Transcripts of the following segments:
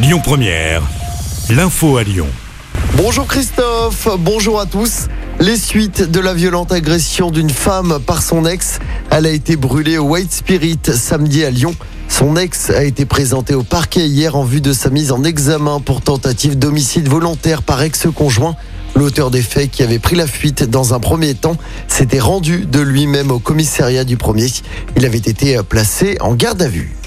Lyon Première, l'info à Lyon. Bonjour Christophe, bonjour à tous. Les suites de la violente agression d'une femme par son ex, elle a été brûlée au White Spirit samedi à Lyon. Son ex a été présenté au parquet hier en vue de sa mise en examen pour tentative d'homicide volontaire par ex-conjoint. L'auteur des faits qui avait pris la fuite dans un premier temps s'était rendu de lui-même au commissariat du premier. Il avait été placé en garde à vue.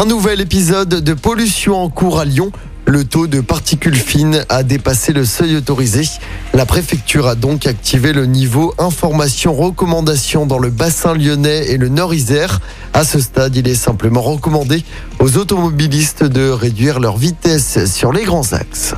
Un nouvel épisode de pollution en cours à Lyon. Le taux de particules fines a dépassé le seuil autorisé. La préfecture a donc activé le niveau information recommandation dans le bassin lyonnais et le Nord-Isère. À ce stade, il est simplement recommandé aux automobilistes de réduire leur vitesse sur les grands axes.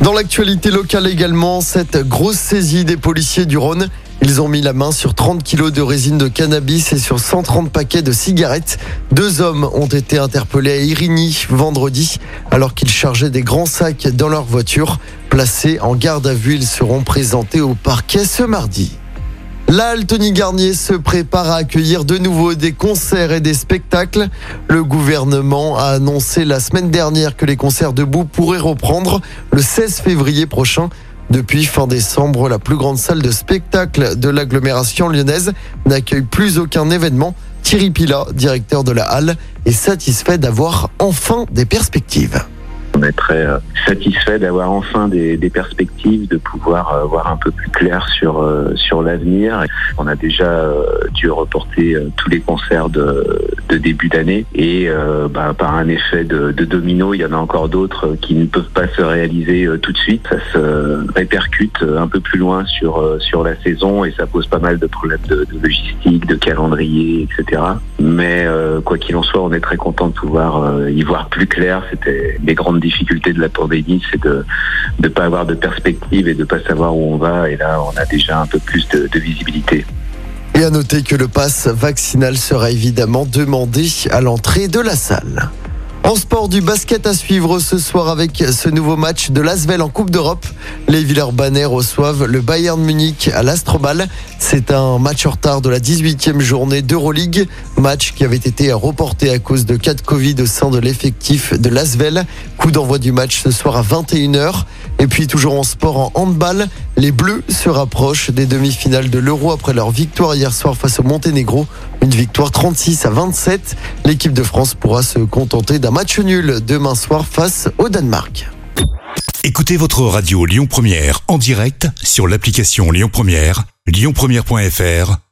Dans l'actualité locale également, cette grosse saisie des policiers du Rhône. Ils ont mis la main sur 30 kilos de résine de cannabis et sur 130 paquets de cigarettes. Deux hommes ont été interpellés à Irigny vendredi alors qu'ils chargeaient des grands sacs dans leur voiture. Placés en garde à vue, ils seront présentés au parquet ce mardi. Là, Tony Garnier se prépare à accueillir de nouveau des concerts et des spectacles. Le gouvernement a annoncé la semaine dernière que les concerts debout pourraient reprendre le 16 février prochain. Depuis fin décembre, la plus grande salle de spectacle de l'agglomération lyonnaise n'accueille plus aucun événement. Thierry Pila, directeur de la halle, est satisfait d'avoir enfin des perspectives. On est très euh, satisfait d'avoir enfin des, des, perspectives, de pouvoir euh, voir un peu plus clair sur euh, sur l'avenir. On a déjà dû reporter tous les concerts de, de début d'année et bah, par un effet de, domino, il y en a encore d'autres qui ne peuvent pas se réaliser tout de suite. Ça se répercute un peu plus loin sur sur la saison et ça pose pas mal de problèmes de, logistique, de calendrier, etc. Mais quoi qu'il en soit, on est très content de pouvoir y voir plus clair. C'était des grandes difficulté de la pandémie, c'est de ne pas avoir de perspective et de ne pas savoir où on va. Et là, on a déjà un peu plus de visibilité. Et à noter que le pass vaccinal sera évidemment demandé à l'entrée de la salle. En sport, du basket à suivre ce soir avec ce nouveau match de l'Asvel en Coupe d'Europe. Les Villeurbanais reçoivent le Bayern Munich à l'Astrobal. C'est un match en retard de la 18e journée d'Euroleague. Match qui avait été reporté à cause de cas de Covid au sein de l'effectif de l'Asvel. Coup d'envoi du match ce soir à 21h. Et puis toujours en sport en handball, les Bleus se rapprochent des demi-finales de l'Euro après leur victoire hier soir face au Monténégro. Une victoire 36 à 27. L'équipe de France pourra se contenter d'un match nul demain soir face au Danemark. Écoutez votre radio Lyon Première en direct sur l'application Lyon Première, lyonpremière.fr